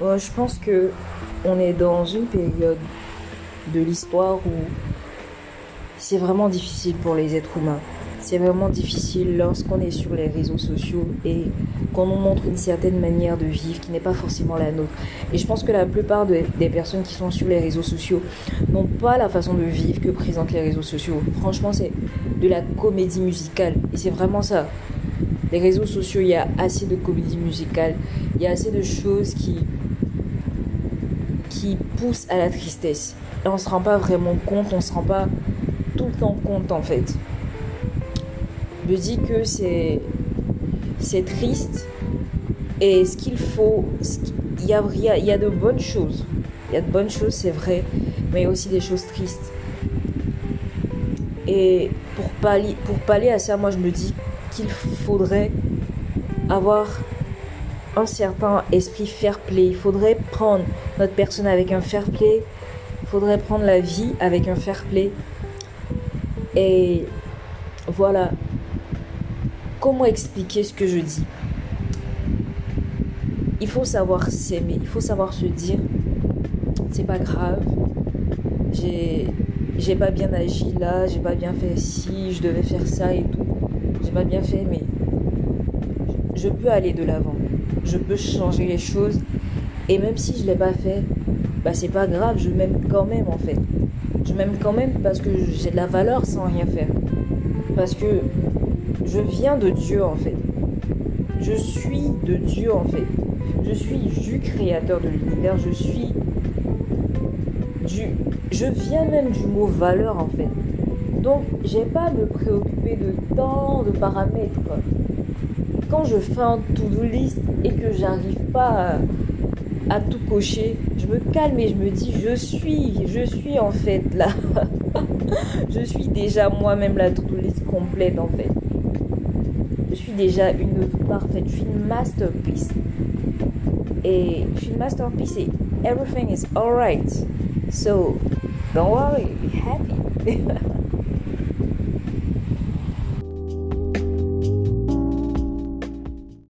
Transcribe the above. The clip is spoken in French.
Je pense que on est dans une période de l'histoire où c'est vraiment difficile pour les êtres humains. C'est vraiment difficile lorsqu'on est sur les réseaux sociaux et qu'on nous montre une certaine manière de vivre qui n'est pas forcément la nôtre. Et je pense que la plupart des personnes qui sont sur les réseaux sociaux n'ont pas la façon de vivre que présentent les réseaux sociaux. Franchement, c'est de la comédie musicale. Et c'est vraiment ça. Les réseaux sociaux, il y a assez de comédie musicale. Il y a assez de choses qui, qui poussent à la tristesse. Et on ne se rend pas vraiment compte, on ne se rend pas tout le temps compte en fait. Je dis que c'est triste et ce qu'il faut, il y a, de bonnes choses. Il y a de bonnes choses, c'est vrai, mais aussi des choses tristes. Et pour pallier, pour pallier à ça, moi je me dis qu'il faudrait avoir un certain esprit fair play. Il faudrait prendre notre personne avec un fair play. Il faudrait prendre la vie avec un fair play. Et voilà. Comment expliquer ce que je dis? Il faut savoir s'aimer. Il faut savoir se dire c'est pas grave. J'ai j'ai pas bien agi là, j'ai pas bien fait ci, je devais faire ça et tout. Pas bien fait, mais je peux aller de l'avant. Je peux changer les choses. Et même si je l'ai pas fait, bah c'est pas grave, je m'aime quand même en fait. Je m'aime quand même parce que j'ai de la valeur sans rien faire. Parce que je viens de Dieu en fait. Je suis de Dieu en fait. Je suis du créateur de l'univers. Je suis du. Je viens même du mot valeur en fait. Donc, j'ai pas à me préoccuper de tant de paramètres. Quand je fais un to-do list et que j'arrive pas à, tout cocher, je me calme et je me dis je suis, je suis en fait là. je suis déjà moi-même la to-do list complète en fait. Je suis déjà une parfaite, je suis une masterpiece. Et je suis une masterpiece et everything is alright. So, don't worry, be happy.